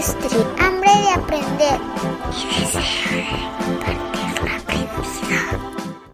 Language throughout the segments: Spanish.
Hambre de aprender y deseo de compartir.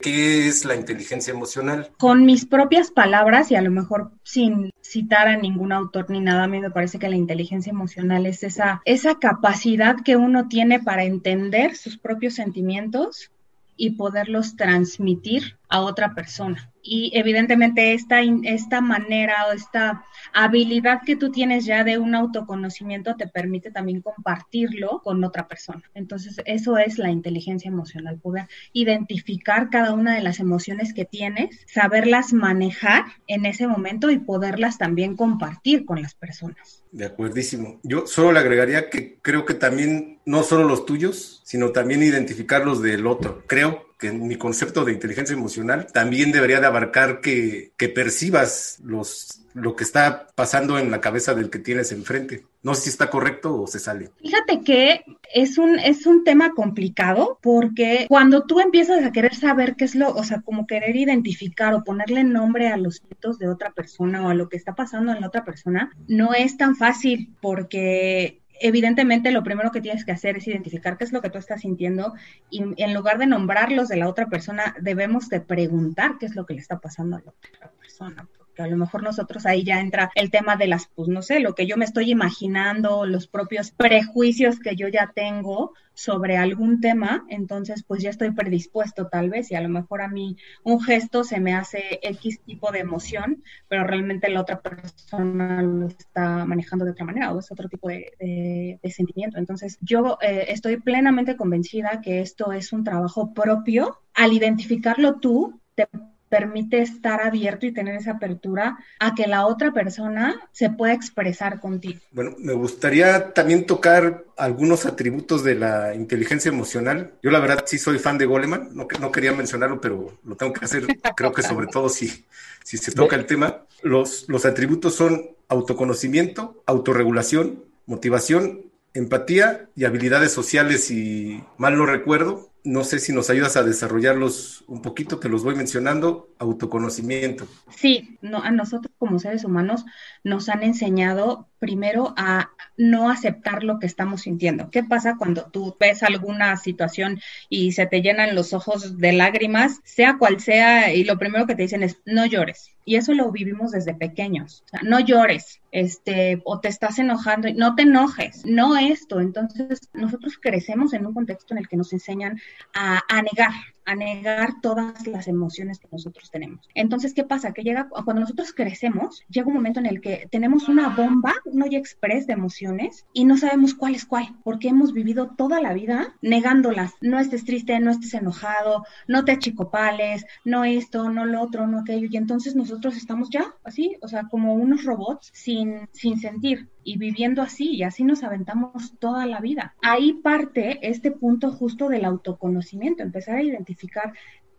¿Qué es la inteligencia emocional? Con mis propias palabras y a lo mejor sin citar a ningún autor ni nada, a mí me parece que la inteligencia emocional es esa, esa capacidad que uno tiene para entender sus propios sentimientos y poderlos transmitir a otra persona. Y evidentemente esta, esta manera o esta habilidad que tú tienes ya de un autoconocimiento te permite también compartirlo con otra persona. Entonces, eso es la inteligencia emocional, poder identificar cada una de las emociones que tienes, saberlas manejar en ese momento y poderlas también compartir con las personas. De acuerdísimo. Yo solo le agregaría que creo que también no solo los tuyos, sino también identificar los del otro. Creo que mi concepto de inteligencia emocional también debería de abarcar que, que percibas los, lo que está pasando en la cabeza del que tienes enfrente. No sé si está correcto o se sale. Fíjate que es un, es un tema complicado porque cuando tú empiezas a querer saber qué es lo, o sea, como querer identificar o ponerle nombre a los hitos de otra persona o a lo que está pasando en la otra persona, no es tan fácil porque evidentemente lo primero que tienes que hacer es identificar qué es lo que tú estás sintiendo y en lugar de nombrarlos de la otra persona, debemos de preguntar qué es lo que le está pasando a la otra persona a lo mejor nosotros ahí ya entra el tema de las, pues no sé, lo que yo me estoy imaginando, los propios prejuicios que yo ya tengo sobre algún tema, entonces pues ya estoy predispuesto tal vez y a lo mejor a mí un gesto se me hace X tipo de emoción, pero realmente la otra persona lo está manejando de otra manera o es otro tipo de, sentimiento. Entonces yo eh, estoy plenamente convencida que esto es un trabajo propio. Al identificarlo tú, te permite estar abierto y tener esa apertura a que la otra persona se pueda expresar contigo. Bueno, me gustaría también tocar algunos atributos de la inteligencia emocional. Yo la verdad sí soy fan de Goleman, no, quería mencionarlo, pero lo tengo que hacer, creo que sobre todo si, si se toca el tema. Los, los atributos son autoconocimiento, autorregulación, motivación, empatía y habilidades sociales, y mal no recuerdo, no sé si nos ayudas a desarrollarlos un poquito, que los voy mencionando, autoconocimiento. Sí, no, a nosotros como seres humanos nos han enseñado primero a no aceptar lo que estamos sintiendo. ¿Qué pasa cuando tú ves alguna situación y se te llenan los ojos de lágrimas, sea cual sea, y lo primero que te dicen es no llores? Y eso lo vivimos desde pequeños. O sea, no llores, este, o te estás enojando, no te enojes, no esto. Entonces, nosotros crecemos en un contexto en el que nos enseñan a, a negar, a negar todas las emociones que nosotros tenemos. Entonces, ¿qué pasa? Que llega, cuando nosotros crecemos, llega un momento en el que tenemos una bomba, un hoy express de emociones y no sabemos cuál es cuál, porque hemos vivido toda la vida negándolas. No estés triste, no estés enojado, no te achicopales, no esto, no lo otro, no aquello. Y entonces nosotros estamos ya así, o sea, como unos robots sin, sin sentir y viviendo así, y así nos aventamos toda la vida. Ahí parte este punto justo del autoconocimiento, empezar a identificar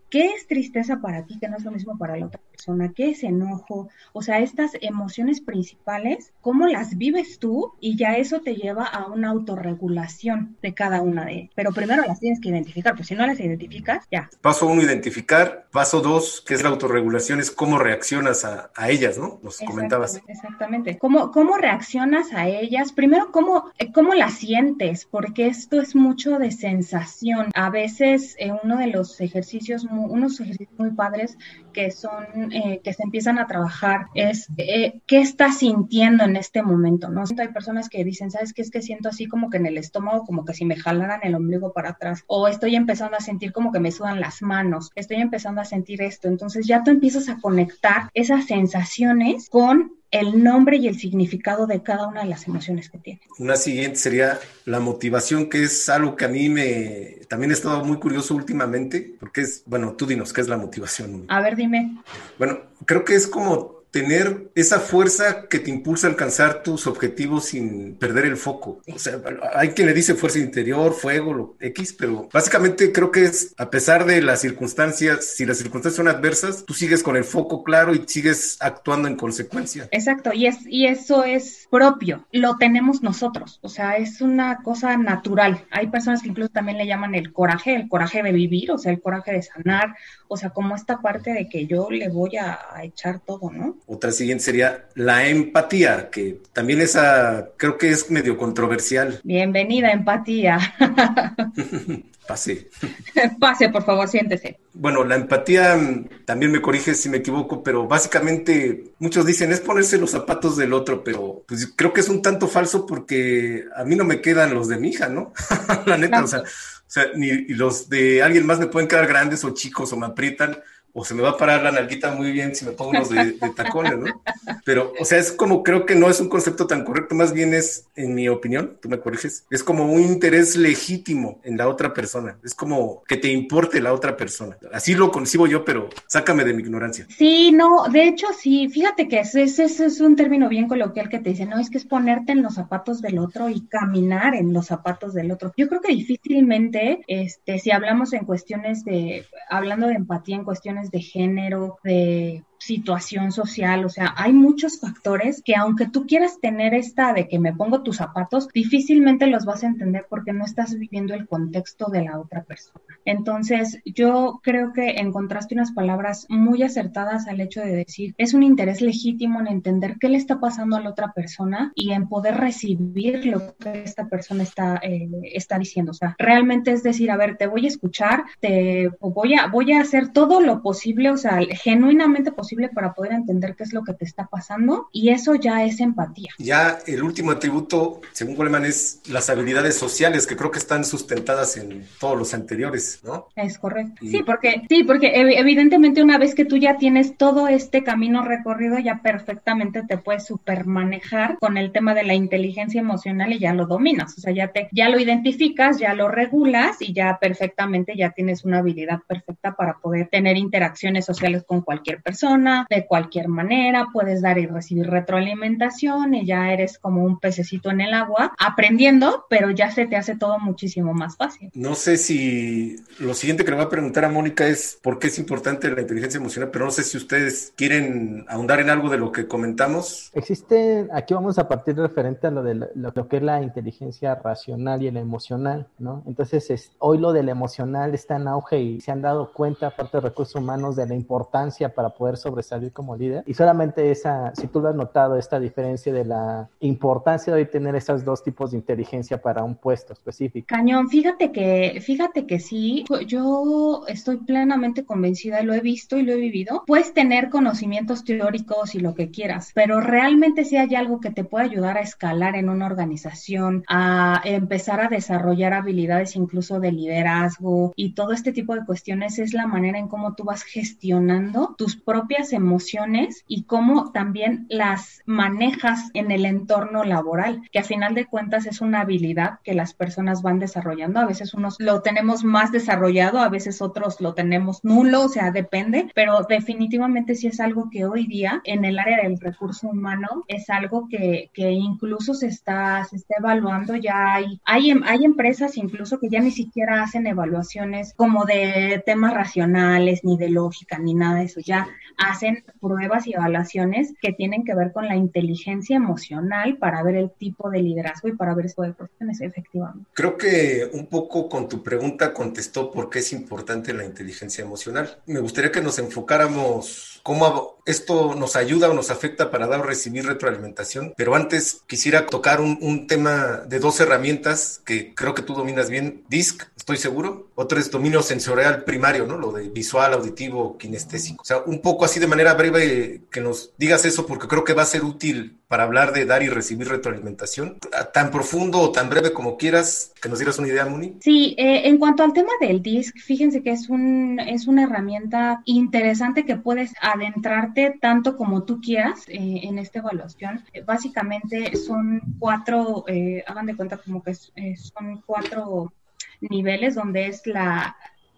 ¿Qué es tristeza para ti que no es lo mismo para la otra persona? ¿Qué es enojo? O sea, estas emociones principales, ¿cómo las vives tú? Y ya eso te lleva a una autorregulación de cada una de ellas. Pero primero las tienes que identificar, pues si no las identificas, ya. Paso uno, identificar. Paso dos, que es la autorregulación, es cómo reaccionas a, ellas, ¿no? Nos comentabas. Exactamente. ¿Cómo, ¿Cómo reaccionas a ellas? Primero, ¿cómo, ¿cómo las sientes? Porque esto es mucho de sensación. A veces, en uno de los ejercicios unos ejercicios muy padres que son, eh, que se empiezan a trabajar, es eh, qué estás sintiendo en este momento, ¿no? Hay personas que dicen, ¿sabes qué? Es que siento así como que en el estómago, como que si me jalaran el ombligo para atrás, o estoy empezando a sentir como que me sudan las manos, estoy empezando a sentir esto, entonces ya tú empiezas a conectar esas sensaciones con el nombre y el significado de cada una de las emociones que tiene. Una siguiente sería la motivación, que es algo que a mí me también he estado muy curioso últimamente, porque es, bueno, tú dinos, ¿qué es la motivación? A ver, dime. Bueno, creo que es como tener esa fuerza que te impulsa a alcanzar tus objetivos sin perder el foco. O sea, hay quien le dice fuerza interior, fuego, lo X, pero básicamente creo que es, a pesar de las circunstancias, si las circunstancias son adversas, tú sigues con el foco claro y sigues actuando en consecuencia. Exacto, y, es, y eso es propio, lo tenemos nosotros, o sea, es una cosa natural. Hay personas que incluso también le llaman el coraje, el coraje de vivir, o sea, el coraje de sanar, o sea, como esta parte de que yo le voy a echar todo, ¿no? Otra siguiente sería la empatía, que también esa creo que es medio controversial. Bienvenida, empatía. Pase. Pase, por favor, siéntese. Bueno, la empatía, mm, también me corriges si me equivoco, pero básicamente muchos dicen es ponerse los zapatos del otro, pero pues creo que es un tanto falso porque a mí no me quedan los de mi hija, ¿no? la neta, o sea, sea, ni los de alguien más me pueden quedar grandes o chicos o me aprietan o se me va a parar la nalguita muy bien si me pongo unos de, tacones, ¿no? Pero, o sea, es como creo que no es un concepto tan correcto, más bien es, en mi opinión, tú me corriges, es como un interés legítimo en la otra persona, es como que te importe la otra persona. Así lo concibo yo, pero sácame de mi ignorancia. Sí, no, de hecho sí, fíjate que ese, ese es un término bien coloquial que te dice, no, es que es ponerte en los zapatos del otro y caminar en los zapatos del otro. Yo creo que difícilmente, este, si hablamos en cuestiones de, hablando de empatía en cuestiones de género, de situación social, o sea, hay muchos factores que aunque tú quieras tener esta de que me pongo tus zapatos, difícilmente los vas a entender porque no estás viviendo el contexto de la otra persona. Entonces, yo creo que encontraste unas palabras muy acertadas al hecho de decir, es un interés legítimo en entender qué le está pasando a la otra persona y en poder recibir lo que esta persona está, eh, está diciendo. O sea, realmente es decir, a ver, te voy a escuchar, te voy a, voy a hacer todo lo posible, o sea, genuinamente posible para poder entender qué es lo que te está pasando y eso ya es empatía. Ya el último atributo, según Goleman, es las habilidades sociales que creo que están sustentadas en todos los anteriores, ¿no? Es correcto. Sí, porque sí, porque evidentemente una vez que tú ya tienes todo este camino recorrido, ya perfectamente te puedes supermanejar con el tema de la inteligencia emocional y ya lo dominas, o sea, ya te ya lo identificas, ya lo regulas y ya perfectamente ya tienes una habilidad perfecta para poder tener interacciones sociales con cualquier persona de cualquier manera, puedes dar y recibir retroalimentación y ya eres como un pececito en el agua aprendiendo, pero ya se te hace todo muchísimo más fácil. No sé si lo siguiente que le voy a preguntar a Mónica es por qué es importante la inteligencia emocional, pero no sé si ustedes quieren ahondar en algo de lo que comentamos. Existe, aquí vamos a partir referente a lo de lo, que es la inteligencia racional y la emocional, ¿no? Entonces, es, hoy lo del emocional está en auge y se han dado cuenta, aparte de recursos humanos, de la importancia para poder sobresalir como líder. Y solamente esa, si tú lo has notado, esta diferencia de la importancia de tener esos dos tipos de inteligencia para un puesto específico. Cañón, fíjate que, fíjate que sí, yo estoy plenamente convencida, lo he visto y lo he vivido. Puedes tener conocimientos teóricos y lo que quieras, pero realmente si hay algo que te puede ayudar a escalar en una organización, a empezar a desarrollar habilidades incluso de liderazgo y todo este tipo de cuestiones, es la manera en cómo tú vas gestionando tus propias emociones y cómo también las manejas en el entorno laboral, que a final de cuentas es una habilidad que las personas van desarrollando. A veces unos lo tenemos más desarrollado, a veces otros lo tenemos nulo, o sea, depende, pero definitivamente sí es algo que hoy día en el área del recurso humano es algo que, que incluso se está, se está evaluando. Ya hay, hay, hay empresas incluso que ya ni siquiera hacen evaluaciones como de temas racionales, ni de lógica, ni nada de eso. Ya hacen pruebas y evaluaciones que tienen que ver con la inteligencia emocional para ver el tipo de liderazgo y para ver eso de profesiones efectivamente. Creo que un poco con tu pregunta contestó por qué es importante la inteligencia emocional. Me gustaría que nos enfocáramos cómo esto nos ayuda o nos afecta para dar o recibir retroalimentación, pero antes quisiera tocar un, tema de dos herramientas que creo que tú dominas bien, DISC, estoy seguro, otro es dominio sensorial primario, ¿no? Lo de visual, auditivo, kinestésico. O sea, un poco así de manera breve que nos digas eso porque creo que va a ser útil para hablar de dar y recibir retroalimentación. Tan profundo o tan breve como quieras, que nos dieras una idea, Muni. Sí, eh, en cuanto al tema del DISC, fíjense que es, un, es una herramienta interesante que puedes adentrarte tanto como tú quieras eh, en esta evaluación. Eh, básicamente son cuatro, hagan de cuenta como que son cuatro niveles donde es la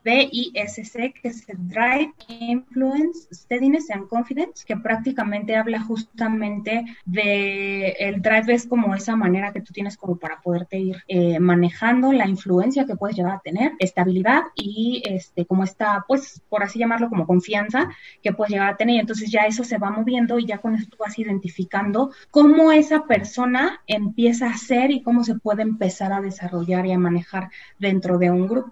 DISC, que es Drive, Influence, Steadiness and Confidence, que prácticamente habla justamente de el drive es como esa manera que tú tienes como para poderte ir eh, manejando la influencia que puedes llegar a tener, estabilidad y este como está, pues por así llamarlo como confianza que puedes llegar a tener. Entonces ya eso se va moviendo y ya con eso tú vas identificando cómo esa persona empieza a ser y cómo se puede empezar a desarrollar y a manejar dentro de un grupo.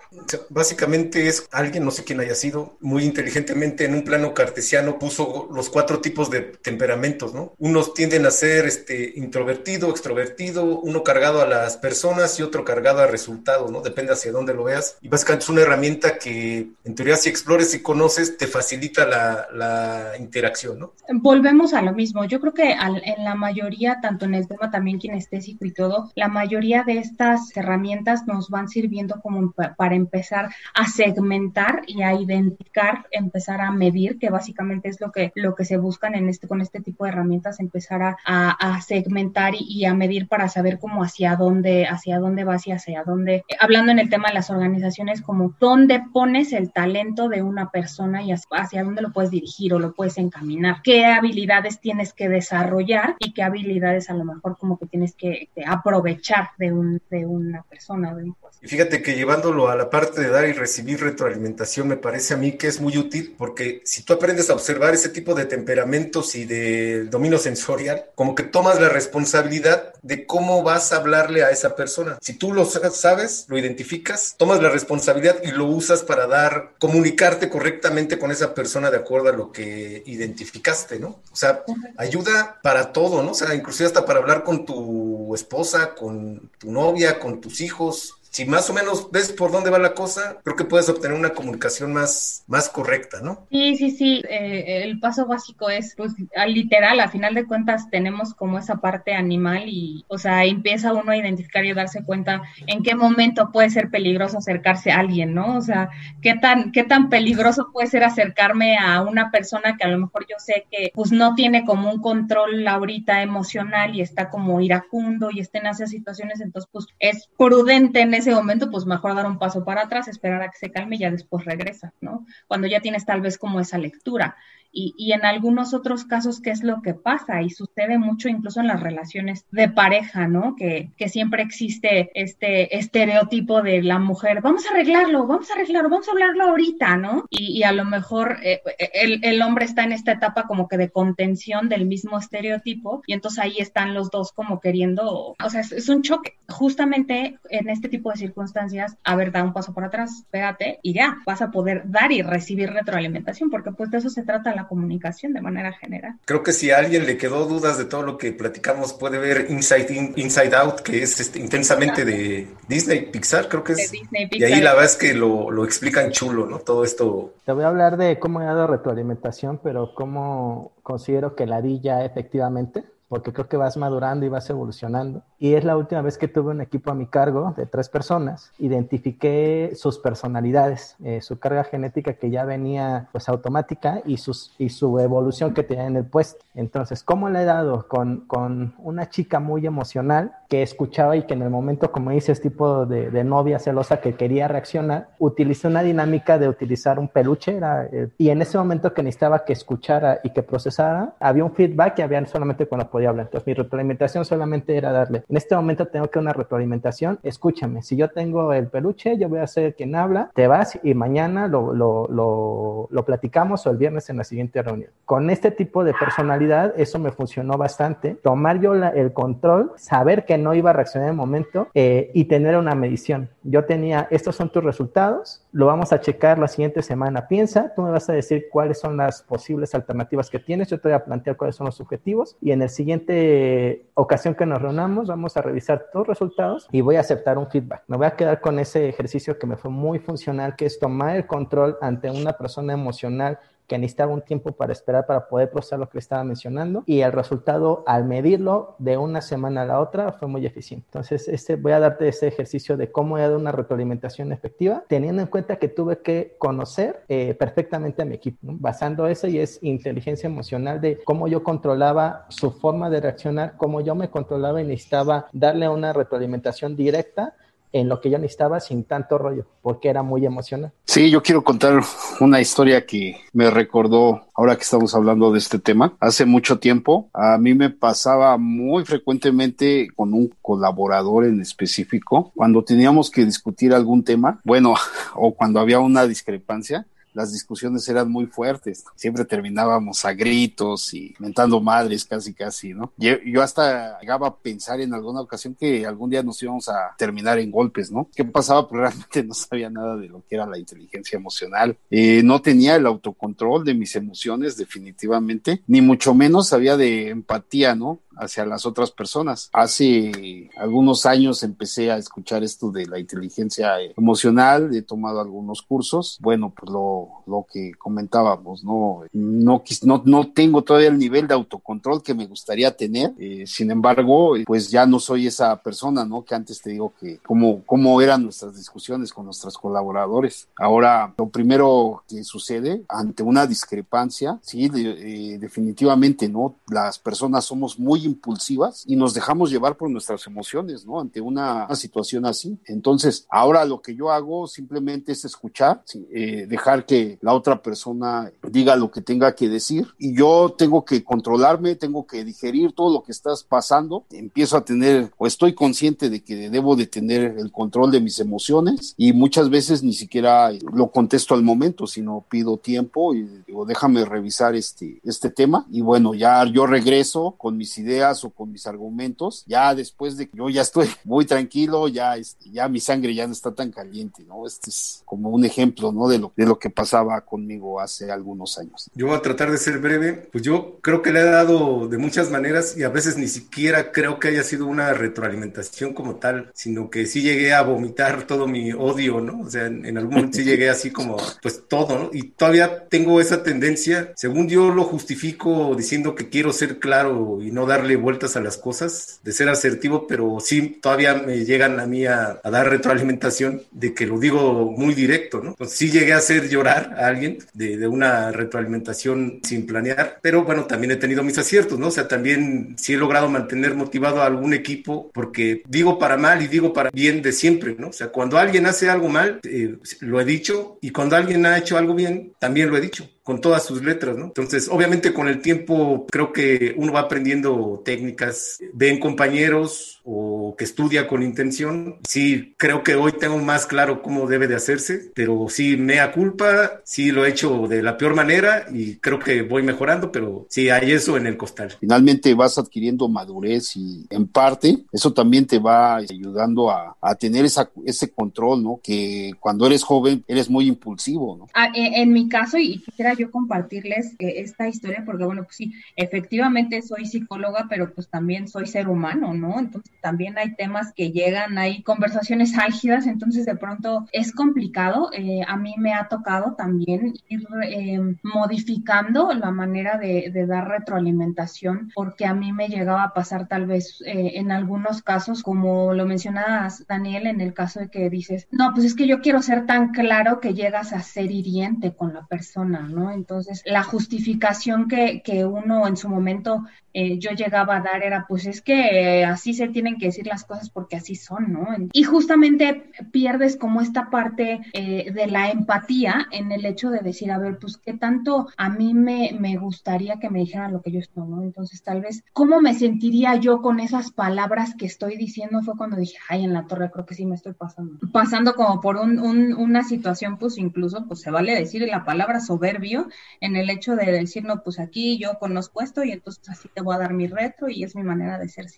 Básicamente es alguien, no sé quién haya sido, muy inteligentemente en un plano cartesiano puso los cuatro tipos de temperamentos, ¿no? Unos tienden a ser este, introvertido, extrovertido, uno cargado a las personas y otro cargado a resultados, ¿no? Depende hacia dónde lo veas. Y básicamente es una herramienta que, en teoría, si explores y conoces, te facilita la, la interacción, ¿no? Volvemos a lo mismo. Yo creo que en la mayoría, tanto en el tema también kinestésico y todo, la mayoría de estas herramientas nos van sirviendo como para empezar a segmentar y a identificar, empezar a medir, que básicamente es lo que, lo que se buscan en este, con este tipo de herramientas, empezar a, a, segmentar y, a medir para saber cómo hacia dónde, hacia dónde vas y hacia dónde, hablando en el tema de las organizaciones, como dónde pones el talento de una persona y hacia dónde lo puedes dirigir o lo puedes encaminar, qué habilidades tienes que desarrollar y qué habilidades a lo mejor como que tienes que, aprovechar de, un, de una persona, y fíjate que llevándolo a la parte de dar y recibir retroalimentación, me parece a mí que es muy útil porque si tú aprendes a observar ese tipo de temperamentos y de dominio sensorial, como que tomas la responsabilidad de cómo vas a hablarle a esa persona. Si tú lo sabes, lo identificas, tomas la responsabilidad y lo usas para dar, comunicarte correctamente con esa persona de acuerdo a lo que identificaste, ¿no? O sea, ayuda para todo, ¿no? O sea, inclusive hasta para hablar con tu esposa, con tu novia, con tus hijos, si más o menos ves por dónde va la cosa, creo que puedes obtener una comunicación más, más correcta, ¿no? Sí, sí, sí. Eh, el paso básico es, pues, literal, a final de cuentas tenemos como esa parte animal y, o sea, empieza uno a identificar y a darse cuenta en qué momento puede ser peligroso acercarse a alguien, ¿no? O sea, qué tan, qué tan peligroso puede ser acercarme a una persona que a lo mejor yo sé que, pues, no tiene como un control ahorita emocional y está como iracundo y está en esas situaciones, entonces, pues, es prudente en ese momento, pues mejor dar un paso para atrás, esperar a que se calme y ya después regresa, ¿no? Cuando ya tienes tal vez como esa lectura. Y, en algunos otros casos, ¿qué es lo que pasa? Y sucede mucho incluso en las relaciones de pareja, ¿no? Que, que siempre existe este estereotipo de la mujer, vamos a arreglarlo, vamos a arreglarlo, vamos a hablarlo ahorita, ¿no? Y, a lo mejor eh, el, el, hombre está en esta etapa como que de contención del mismo estereotipo y entonces ahí están los dos como queriendo, o sea, es, un choque. Justamente en este tipo de circunstancias, a ver, da un paso por atrás, espérate y ya, vas a poder dar y recibir retroalimentación, porque pues de eso se trata la comunicación de manera general. Creo que si a alguien le quedó dudas de todo lo que platicamos, puede ver Inside, Inside Out, que es este, intensamente de Disney, Pixar, creo que es. Y ahí la verdad es que lo, lo explican chulo, ¿no? Todo esto. Te voy a hablar de cómo he dado retroalimentación, pero cómo considero que la di ya efectivamente porque creo que vas madurando y vas evolucionando. Y es la última vez que tuve un equipo a mi cargo de tres personas. Identifiqué sus personalidades, eh, su carga genética que ya venía pues automática y, sus, y su evolución que tenía en el puesto. Entonces, ¿cómo le he dado con, con una chica muy emocional que escuchaba y que en el momento, como dices, tipo de, de novia celosa que quería reaccionar, utilicé una dinámica de utilizar un peluche era, eh, y en ese momento que necesitaba que escuchara y que procesara, había un feedback y había solamente cuando podía hablar. Entonces mi retroalimentación solamente era darle, en este momento tengo que una retroalimentación, escúchame, si yo tengo el peluche, yo voy a ser quien habla, te vas y mañana lo, lo, lo, lo platicamos o el viernes en la siguiente reunión. Con este tipo de personalidad, eso me funcionó bastante, tomar yo el control, saber que no iba a reaccionar en el momento eh, y tener una medición. Yo tenía, estos son tus resultados, lo vamos a checar la siguiente semana. Piensa, tú me vas a decir cuáles son las posibles alternativas que tienes, yo te voy a plantear cuáles son los objetivos y en siguiente siguiente ocasión que nos reunamos vamos a revisar tus resultados y voy a aceptar un feedback. Me voy a quedar con ese ejercicio que me fue muy funcional, que es tomar el control ante una persona emocional que necesitaba un tiempo para esperar para poder procesar lo que le estaba mencionando y el resultado al medirlo de una semana a la otra fue muy eficiente. Entonces, este, voy a darte ese ejercicio de cómo he dado una retroalimentación efectiva, teniendo en cuenta que tuve que conocer eh, perfectamente a mi equipo, basando eso y es inteligencia emocional de cómo yo controlaba su forma de reaccionar, cómo yo me controlaba y necesitaba darle una retroalimentación directa en lo que yo necesitaba sin tanto rollo, porque era muy emocional. Sí, yo quiero contar una historia que me recordó ahora que estamos hablando de este tema. Hace mucho tiempo a mí me pasaba muy frecuentemente con un colaborador en específico, cuando teníamos que discutir algún tema, bueno, o cuando había una discrepancia, las discusiones eran muy fuertes. Siempre terminábamos a gritos y mentando madres casi casi, ¿no? Yo, yo hasta llegaba a pensar en alguna ocasión que algún día nos íbamos a terminar en golpes, ¿no? ¿Qué pasaba? Pues realmente no sabía nada de lo que era la inteligencia emocional. Eh, no tenía el autocontrol de mis emociones definitivamente, ni mucho menos sabía de empatía, ¿no? Hacia las otras personas. Hace algunos años empecé a escuchar esto de la inteligencia emocional, he tomado algunos cursos. Bueno, pues lo, lo que comentábamos, ¿no? No, no, no tengo todavía el nivel de autocontrol que me gustaría tener. Eh, sin embargo, pues ya no soy esa persona, ¿no? Que antes te digo que cómo, cómo eran nuestras discusiones con nuestros colaboradores. Ahora, lo primero que sucede ante una discrepancia, sí, eh, definitivamente, ¿no? Las personas somos muy impulsivas y nos dejamos llevar por nuestras emociones, ¿no? Ante una, situación así. Entonces, ahora lo que yo hago simplemente es escuchar, eh, dejar que la otra persona diga lo que tenga que decir y yo tengo que controlarme, tengo que digerir todo lo que estás pasando. Empiezo a tener o estoy consciente de que debo de tener el control de mis emociones y muchas veces ni siquiera lo contesto al momento, sino pido tiempo y digo, déjame revisar este, este tema y bueno, ya yo regreso con mis ideas o con mis argumentos, ya después de que yo ya estoy muy tranquilo, ya, este, ya mi sangre ya no está tan caliente, ¿no? Este es como un ejemplo, ¿no? De lo, de lo que pasaba conmigo hace algunos años. Yo voy a tratar de ser breve, pues yo creo que le he dado de muchas maneras y a veces ni siquiera creo que haya sido una retroalimentación como tal, sino que sí llegué a vomitar todo mi odio, ¿no? O sea, en, en algún momento sí llegué así como, pues todo, ¿no? Y todavía tengo esa tendencia, según yo lo justifico diciendo que quiero ser claro y no darle vueltas a las cosas, de ser asertivo, pero sí todavía me llegan a mí a, dar retroalimentación de que lo digo muy directo, ¿no? Entonces sí llegué a hacer llorar a alguien de, de una retroalimentación sin planear, pero bueno, también he tenido mis aciertos, ¿no? O sea, también sí he logrado mantener motivado a algún equipo porque digo para mal y digo para bien de siempre, ¿no? O sea, cuando alguien hace algo mal, eh, lo he dicho, y cuando alguien ha hecho algo bien, también lo he dicho con todas sus letras, ¿no? Entonces, obviamente con el tiempo creo que uno va aprendiendo técnicas, ven compañeros o que estudia con intención. Sí, creo que hoy tengo más claro cómo debe de hacerse, pero sí, mea culpa, sí lo he hecho de la peor manera y creo que voy mejorando, pero sí hay eso en el costal. Finalmente vas adquiriendo madurez y en parte eso también te va ayudando a, a tener esa, ese control, ¿no? Que cuando eres joven eres muy impulsivo, ¿no? Ah, en, en mi caso, y quisiera yo compartirles eh, esta historia porque, bueno, pues sí, efectivamente soy psicóloga, pero pues también soy ser humano, ¿no? Entonces también hay temas que llegan, hay conversaciones álgidas, entonces de pronto es complicado. Eh, a mí me ha tocado también ir eh, modificando la manera de, dar retroalimentación porque a mí me llegaba a pasar tal vez en algunos casos, como lo mencionabas, Daniel, en el caso de que dices, no, pues es que yo quiero ser tan claro que llegas a ser hiriente con la persona, ¿no? Entonces, la justificación que, que uno en su momento eh, yo llegaba a dar era, pues es que así se tienen que decir las cosas porque así son, ¿no? Y justamente pierdes como esta parte eh, de la empatía en el hecho de decir, a ver, pues qué tanto a mí me, me gustaría que me dijeran lo que yo estoy, ¿no? Entonces, tal vez, ¿cómo me sentiría yo con esas palabras que estoy diciendo? Fue cuando dije, ay, en la torre creo que sí me estoy pasando. Pasando como por un, un, una situación, pues incluso, pues se vale decir la palabra soberbio en el hecho de decir, no, pues aquí yo conozco esto y entonces así te voy a dar mi retro y es mi manera de ser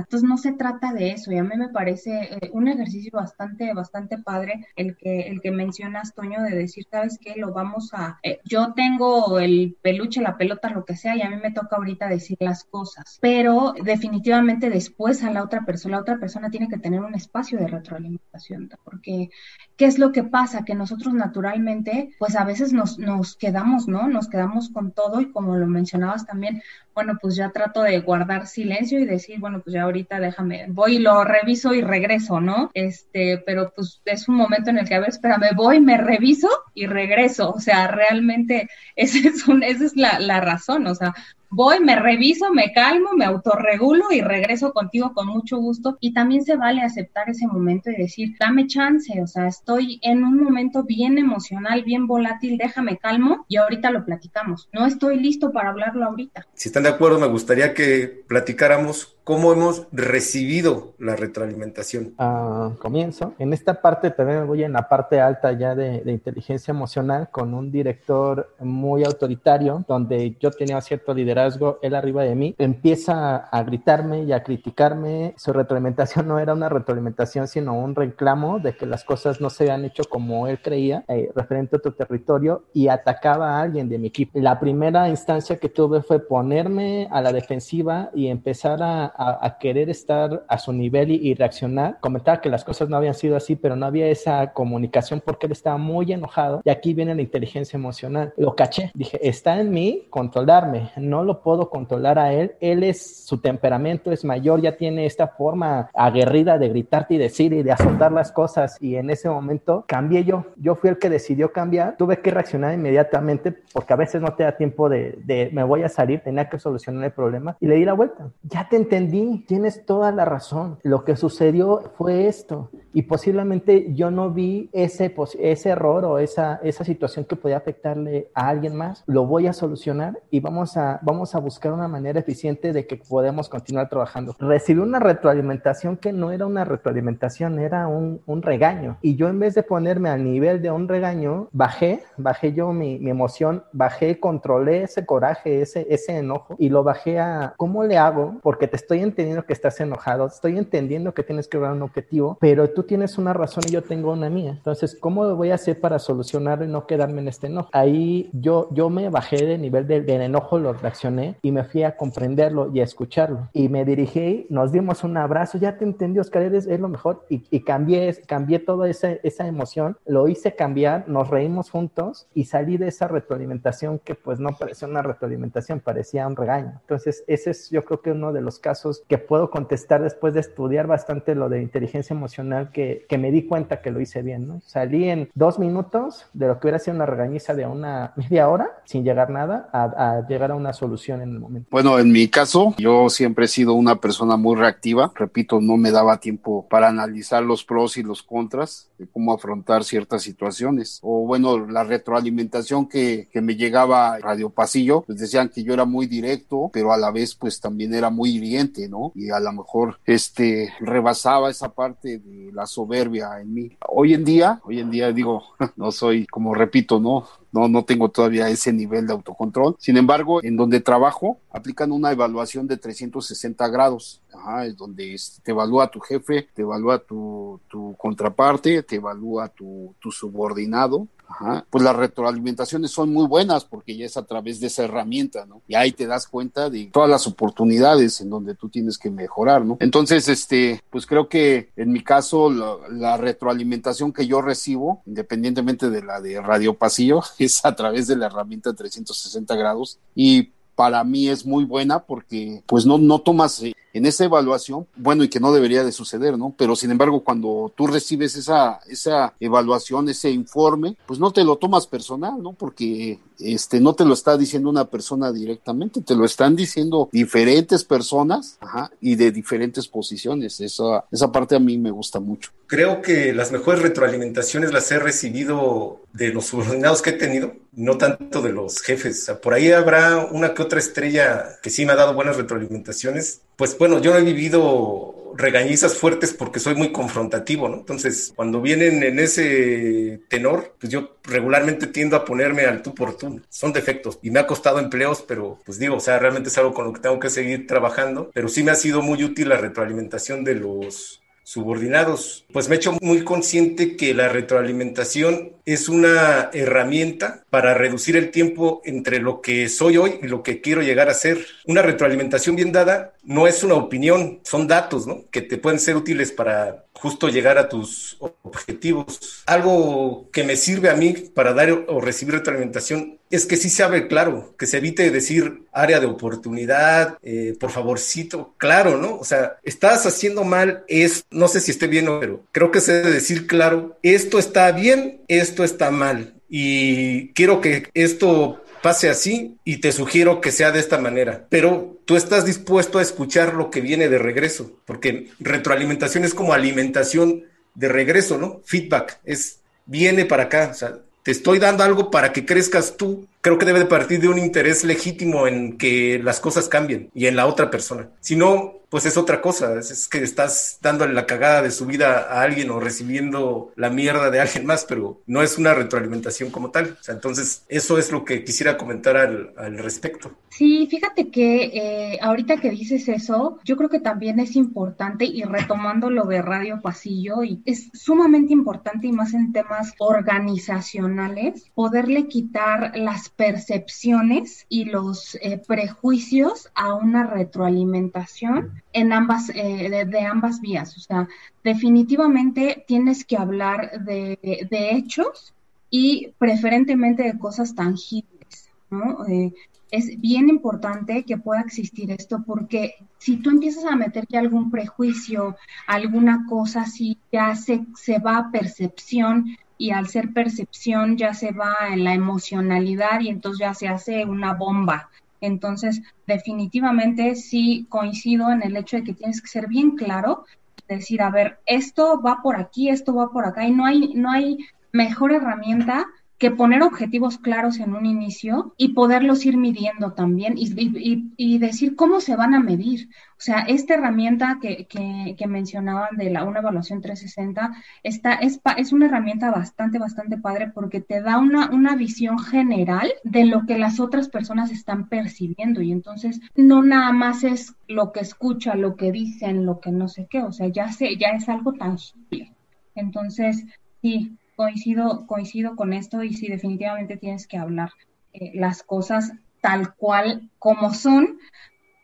entonces no se trata de eso y a mí me parece eh, un ejercicio bastante, bastante padre el que, el que mencionas, Toño, de decir, ¿sabes qué? Lo vamos a... Eh, yo tengo el peluche, la pelota, lo que sea y a mí me toca ahorita decir las cosas, pero definitivamente después a la otra persona, la otra persona tiene que tener un espacio de retroalimentación, porque ¿qué es lo que pasa? Que nosotros naturalmente, pues a veces nos, nos quedamos, ¿no? Nos quedamos con todo y como lo mencionabas también, bueno, pues ya trato de guardar silencio y decir, bueno, pues ya ahorita déjame, voy y lo reviso y regreso, ¿no? Este, pero pues es un momento en el que, a ver, espera, me voy, me reviso y regreso. O sea, realmente ese es un, esa es la, la razón, o sea, voy, me reviso, me calmo, me autorregulo y regreso contigo con mucho gusto. Y también se vale aceptar ese momento y decir, dame chance, o sea, estoy en un momento bien emocional, bien volátil, déjame calmo y ahorita lo platicamos. No estoy listo para hablarlo ahorita. Si están de acuerdo, me gustaría que platicáramos cómo hemos recibido la retroalimentación. Ah, comienzo. En esta parte también voy en la parte alta ya de, inteligencia emocional con un director muy autoritario, donde yo tenía cierto liderazgo, él arriba de mí, empieza a gritarme y a criticarme. Su retroalimentación no era una retroalimentación, sino un reclamo de que las cosas no se habían hecho como él creía, eh, referente a tu territorio, y atacaba a alguien de mi equipo. La primera instancia que tuve fue ponerme a la defensiva y empezar a, querer estar a su nivel y, reaccionar. Comentaba que las cosas no habían sido así, pero no había esa comunicación porque él estaba muy enojado. Y aquí viene la inteligencia emocional. Lo caché. Dije, está en mí controlarme. No lo puedo controlar a él. Él es, su temperamento es mayor, ya tiene esta forma aguerrida de gritarte y decir y de azotar las cosas. Y en ese momento cambié yo. Yo fui el que decidió cambiar. Tuve que reaccionar inmediatamente porque a veces no te da tiempo de, de me voy a salir, tenía que solucionar el problema y le di la vuelta. Ya te entendí, tienes toda la razón. Lo que sucedió fue esto y posiblemente yo no vi ese, ese error o esa, esa situación que podía afectarle a alguien más. Lo voy a solucionar y vamos a, vamos a buscar una manera eficiente de que podemos continuar trabajando. Recibí una retroalimentación que no era una retroalimentación, era un, un regaño. Y yo en vez de ponerme al nivel de un regaño, bajé, bajé yo mi, mi emoción, bajé, controlé ese coraje, ese, ese enojo y lo bajé a cómo le hago, porque te estoy entendiendo que estás enojado, estoy entendiendo que tienes que lograr un objetivo, pero tú tienes una razón y yo tengo una mía. Entonces, ¿cómo voy a hacer para solucionarlo y no quedarme en este enojo? Ahí yo, yo me bajé de nivel del, enojo, lo reaccioné y me fui a comprenderlo y a escucharlo. Y me dirigí, nos dimos un abrazo, ya te entendí, Oscar, eres, es lo mejor. Y, y cambié, cambié toda esa, esa emoción, lo hice cambiar, nos reímos juntos y salí de esa retroalimentación que pues no parecía una retroalimentación, parecía un regaño. Entonces, ese es yo creo que uno de los casos que puedo contestar después de estudiar bastante lo de inteligencia emocional, que, que me di cuenta que lo hice bien, ¿no? Salí en dos minutos de lo que hubiera sido una regañiza de una media hora, sin llegar nada, a, a llegar a una solución en el momento. Bueno, en mi caso, yo siempre he sido una persona muy reactiva. Repito, no me daba tiempo para analizar los pros y los contras de cómo afrontar ciertas situaciones. O bueno, la retroalimentación que, que me llegaba a Radio Pasillo, pues decían que yo era muy directo, pero a la vez pues también era muy hiriente, ¿no? Y a lo mejor este rebasaba esa parte de la soberbia en mí. Hoy en día, hoy en día digo, no soy, como repito, ¿no? No, no tengo todavía ese nivel de autocontrol. Sin embargo, en donde trabajo, aplican una evaluación de 360 grados. Ajá, es donde te evalúa tu jefe, te evalúa tu, tu contraparte, te evalúa tu, tu subordinado, Ajá. Pues las retroalimentaciones son muy buenas porque ya es a través de esa herramienta, ¿no? Y ahí te das cuenta de todas las oportunidades en donde tú tienes que mejorar, ¿no? Entonces, este, pues creo que en mi caso la, la retroalimentación que yo recibo, independientemente de la de Radio Pasillo, es a través de la herramienta 360 grados y para mí es muy buena porque pues no, no tomas eh, en esa evaluación, bueno, y que no debería de suceder, ¿no? Pero sin embargo, cuando tú recibes esa, esa evaluación, ese informe, pues no te lo tomas personal, ¿no? Porque este, no te lo está diciendo una persona directamente, te lo están diciendo diferentes personas y de diferentes posiciones. Esa, esa parte a mí me gusta mucho. Creo que las mejores retroalimentaciones las he recibido de los subordinados que he tenido, no tanto de los jefes. Por ahí habrá una que otra estrella que sí me ha dado buenas retroalimentaciones, pues bueno, yo no he vivido regañizas fuertes porque soy muy confrontativo, ¿no? Entonces, cuando vienen en ese tenor, pues yo regularmente tiendo a ponerme al tú por tú. Son defectos y me ha costado empleos, pero pues digo, o sea, realmente es algo con lo que tengo que seguir trabajando, pero sí me ha sido muy útil la retroalimentación de los subordinados. Pues me he hecho muy consciente que la retroalimentación es una herramienta para reducir el tiempo entre lo que soy hoy y lo que quiero llegar a ser. Una retroalimentación bien dada no es una opinión, son datos, ¿no? Que te pueden ser útiles para justo llegar a tus objetivos. Algo que me sirve a mí para dar o recibir retroalimentación es que sí se abre claro, que se evite decir área de oportunidad, eh, por favorcito, claro, ¿no? O sea, estás haciendo mal, es, no sé si esté bien o pero creo que se debe decir claro, esto está bien, esto está mal. Y quiero que esto pase así y te sugiero que sea de esta manera. Pero tú estás dispuesto a escuchar lo que viene de regreso, porque retroalimentación es como alimentación de regreso, ¿no? Feedback es viene para acá, o sea, te estoy dando algo para que crezcas tú creo que debe de partir de un interés legítimo en que las cosas cambien y en la otra persona. Si no, pues es otra cosa, es, que estás dándole la cagada de su vida a alguien o recibiendo la mierda de alguien más, pero no es una retroalimentación como tal. Entonces, eso es lo que quisiera comentar al, al respecto. Sí, fíjate que eh, ahorita que dices eso, yo creo que también es importante, y retomando lo de Radio Pasillo, y es sumamente importante y más en temas organizacionales, poderle quitar las percepciones y los eh, prejuicios a una retroalimentación en ambas, eh, de, ambas vías. O sea, definitivamente tienes que hablar de, hechos y preferentemente de cosas tangibles, ¿no? Eh, es bien importante que pueda existir esto porque si tú empiezas a meter algún prejuicio, alguna cosa si ya se, se va a percepción y al ser percepción ya se va en la emocionalidad y entonces ya se hace una bomba. Entonces, definitivamente sí coincido en el hecho de que tienes que ser bien claro, decir, a ver, esto va por aquí, esto va por acá, y no hay, no hay mejor herramienta que poner objetivos claros en un inicio y poderlos ir midiendo también y, decir cómo se van a medir. O sea, esta herramienta que, que, mencionaban de la una evaluación 360 esta, es, es una herramienta bastante, bastante padre porque te da una, una visión general de lo que las otras personas están percibiendo y entonces no nada más es lo que escucha, lo que dicen, lo que no sé qué, o sea, ya, sé, ya es algo tangible. Entonces, sí, coincido, coincido con esto y sí, definitivamente tienes que hablar eh, las cosas tal cual como son,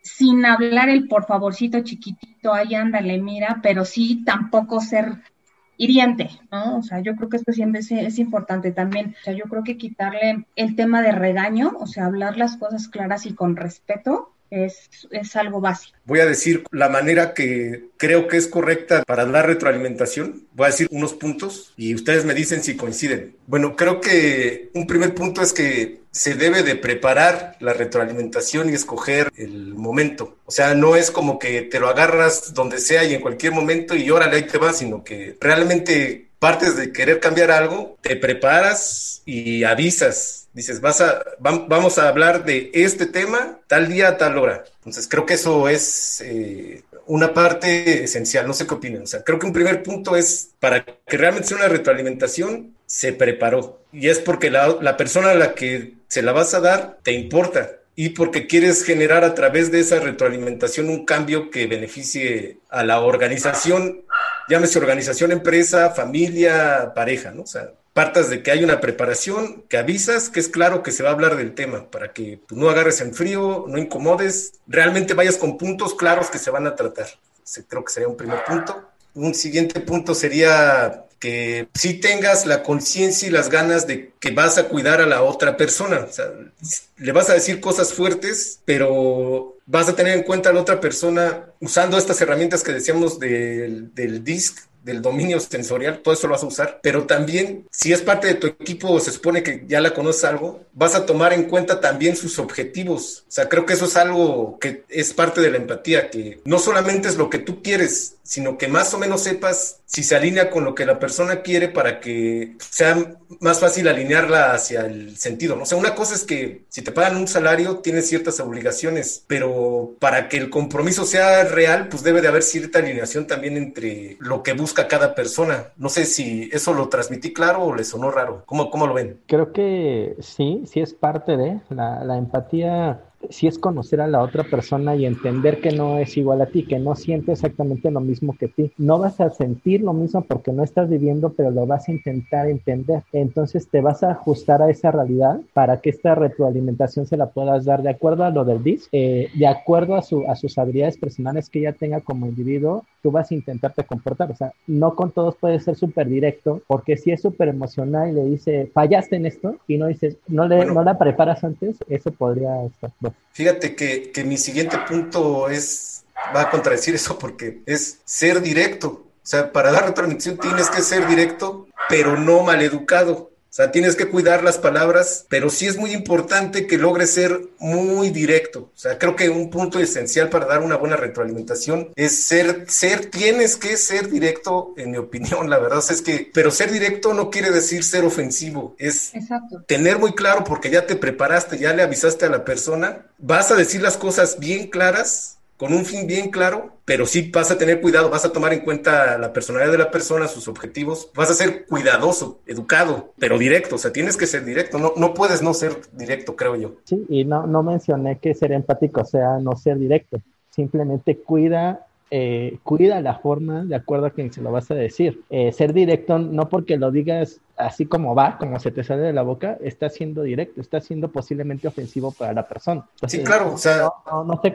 sin hablar el por favorcito chiquitito, ahí ándale, mira, pero sí tampoco ser hiriente, ¿no? O sea, yo creo que esto siempre es, es, importante también. O sea, yo creo que quitarle el tema de regaño, o sea, hablar las cosas claras y con respeto, es, algo básico. Voy a decir la manera que creo que es correcta para dar retroalimentación. Voy a decir unos puntos y ustedes me dicen si coinciden. Bueno, creo que un primer punto es que se debe de preparar la retroalimentación y escoger el momento. O sea, no es como que te lo agarras donde sea y en cualquier momento y órale, ahí te va, sino que realmente partes de querer cambiar algo, te preparas y avisas dices, vas a, vamos a hablar de este tema tal día, a tal hora. Entonces, creo que eso es eh, una parte esencial. No sé qué opinan. O sea, creo que un primer punto es para que realmente sea una retroalimentación, se preparó. Y es porque la, la persona a la que se la vas a dar te importa y porque quieres generar a través de esa retroalimentación un cambio que beneficie a la organización, llámese organización, empresa, familia, pareja, ¿no? O sea, partas de que hay una preparación, que avisas, que es claro que se va a hablar del tema, para que no agarres en frío, no incomodes, realmente vayas con puntos claros que se van a tratar. Creo que sería un primer punto. Un siguiente punto sería que si tengas la conciencia y las ganas de que vas a cuidar a la otra persona. Le vas a decir cosas fuertes, pero vas a tener en cuenta a la otra persona usando estas herramientas que decíamos del, del DISC, del dominio sensorial, todo eso lo vas a usar, pero también si es parte de tu equipo, se supone que ya la conoces algo, vas a tomar en cuenta también sus objetivos. O sea, creo que eso es algo que es parte de la empatía, que no solamente es lo que tú quieres, sino que más o menos sepas si se alinea con lo que la persona quiere para que sea más fácil alinearla hacia el sentido. ¿no? O una cosa es que si te pagan un salario, tienes ciertas obligaciones, pero para que el compromiso sea real, pues debe de haber cierta alineación también entre lo que busca cada persona. No sé si eso lo transmití claro o le sonó raro. ¿Cómo, cómo lo ven? Creo que sí, sí es parte de la empatía si es conocer a la otra persona y entender que no es igual a ti, que no siente exactamente lo mismo que ti. No vas a sentir lo mismo porque no estás viviendo, pero lo vas a intentar entender. Entonces te vas a ajustar a esa realidad para que esta retroalimentación se la puedas dar de acuerdo a lo del DIS, eh, de acuerdo a, su, a sus habilidades personales que ella tenga como individuo, tú vas a intentarte comportar. O sea, no con todos puedes ser súper directo, porque si es súper emocional y le dice, fallaste en esto, y no dices, no, le, no la preparas antes, eso podría estar. Fíjate que, que mi siguiente punto es, va a contradecir eso porque es ser directo. O sea, para dar retransmisión tienes que ser directo, pero no maleducado. Sea, tienes que cuidar las palabras, pero sí es muy importante que logres ser muy directo. O sea, creo que un punto esencial para dar una buena retroalimentación es ser, ser, tienes que ser directo, en mi opinión, la verdad es que, pero ser directo no quiere decir ser ofensivo, es tener muy claro porque ya te preparaste, ya le avisaste a la persona, vas a decir las cosas bien claras con un fin bien claro, pero sí vas a tener cuidado, vas a tomar en cuenta la personalidad de la persona, sus objetivos, vas a ser cuidadoso, educado, pero directo, o sea, tienes que ser directo, no, no puedes no ser directo, creo yo. Sí, y no, no mencioné que ser empático sea no ser directo, simplemente cuida eh, cuida la forma de acuerdo a quien se lo vas a decir. Eh, ser directo, no porque lo digas así como va, como se te sale de la boca, está siendo directo, está siendo posiblemente ofensivo para la persona. sí, claro, o sea,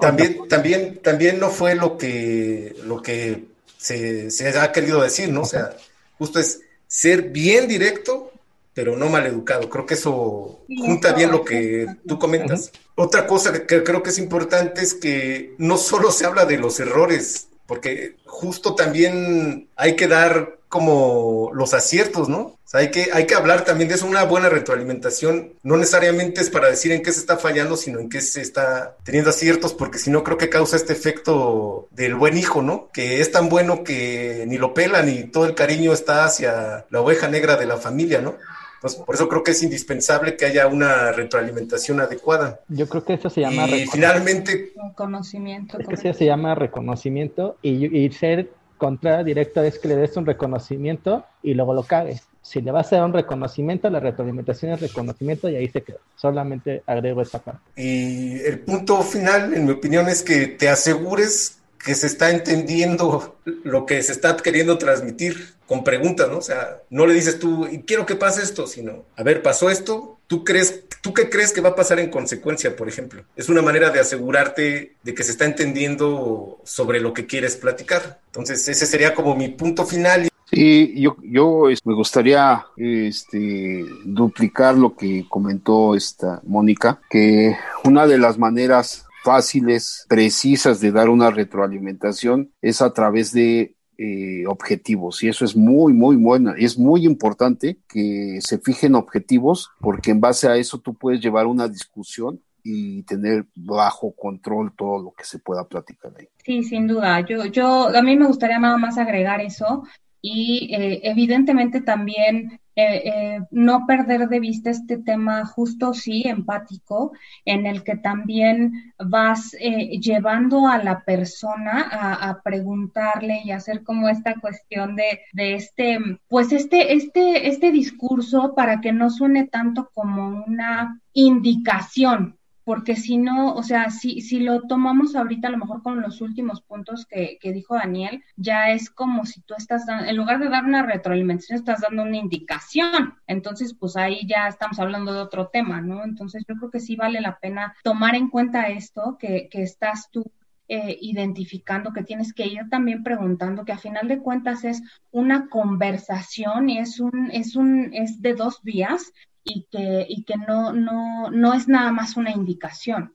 también, también, también no fue lo que, lo que se, se ha querido decir, ¿no? O sea, justo es ser bien directo, pero no mal educado. Creo que eso junta bien lo que tú comentas. Otra cosa que creo que es importante es que no solo se habla de los errores porque justo también hay que dar como los aciertos, ¿no? O sea, hay que, hay que hablar también de eso, una buena retroalimentación, no necesariamente es para decir en qué se está fallando, sino en qué se está teniendo aciertos, porque si no creo que causa este efecto del buen hijo, ¿no? Que es tan bueno que ni lo pela, ni todo el cariño está hacia la oveja negra de la familia, ¿no? Entonces, por eso creo que es indispensable que haya una retroalimentación adecuada. Yo creo que eso se llama... Y finalmente... Reconocimiento. Es que eso se llama reconocimiento y, ser contra directo es que le des un reconocimiento y luego lo cagues. Si le vas a dar un reconocimiento, la retroalimentación es reconocimiento y ahí se queda. Solamente agrego esa parte. Y el punto final, en mi opinión, es que te asegures que se está entendiendo lo que se está queriendo transmitir con preguntas, ¿no? O sea, no le dices tú, y quiero que pase esto, sino, a ver, pasó esto, ¿tú crees, tú qué crees que va a pasar en consecuencia, por ejemplo? Es una manera de asegurarte de que se está entendiendo sobre lo que quieres platicar. Entonces, ese sería como mi punto final. Sí, yo, yo me gustaría este, duplicar lo que comentó esta Mónica, que una de las maneras fáciles, precisas de dar una retroalimentación es a través de eh, objetivos y eso es muy, muy bueno. Es muy importante que se fijen objetivos porque en base a eso tú puedes llevar una discusión y tener bajo control todo lo que se pueda platicar ahí. Sí, sin duda. Yo, yo, a mí me gustaría nada más agregar eso y eh, evidentemente también eh, eh, no perder de vista este tema justo, sí, empático, en el que también vas eh, llevando a la persona a, preguntarle y hacer como esta cuestión de, de, este, pues este, este, este discurso para que no suene tanto como una indicación, porque si no, o sea, si, si lo tomamos ahorita a lo mejor con los últimos puntos que, que dijo Daniel, ya es como si tú estás dando, en lugar de dar una retroalimentación, estás dando una indicación. Entonces, pues ahí ya estamos hablando de otro tema, ¿no? Entonces, yo creo que sí vale la pena tomar en cuenta esto, que, que estás tú eh, identificando, que tienes que ir también preguntando, que a final de cuentas es una conversación y es un, es un, es de dos vías y que, y que no, no, no es nada más una indicación.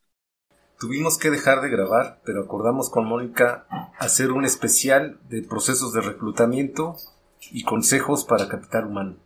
Tuvimos que dejar de grabar, pero acordamos con Mónica hacer un especial de procesos de reclutamiento y consejos para capital humano.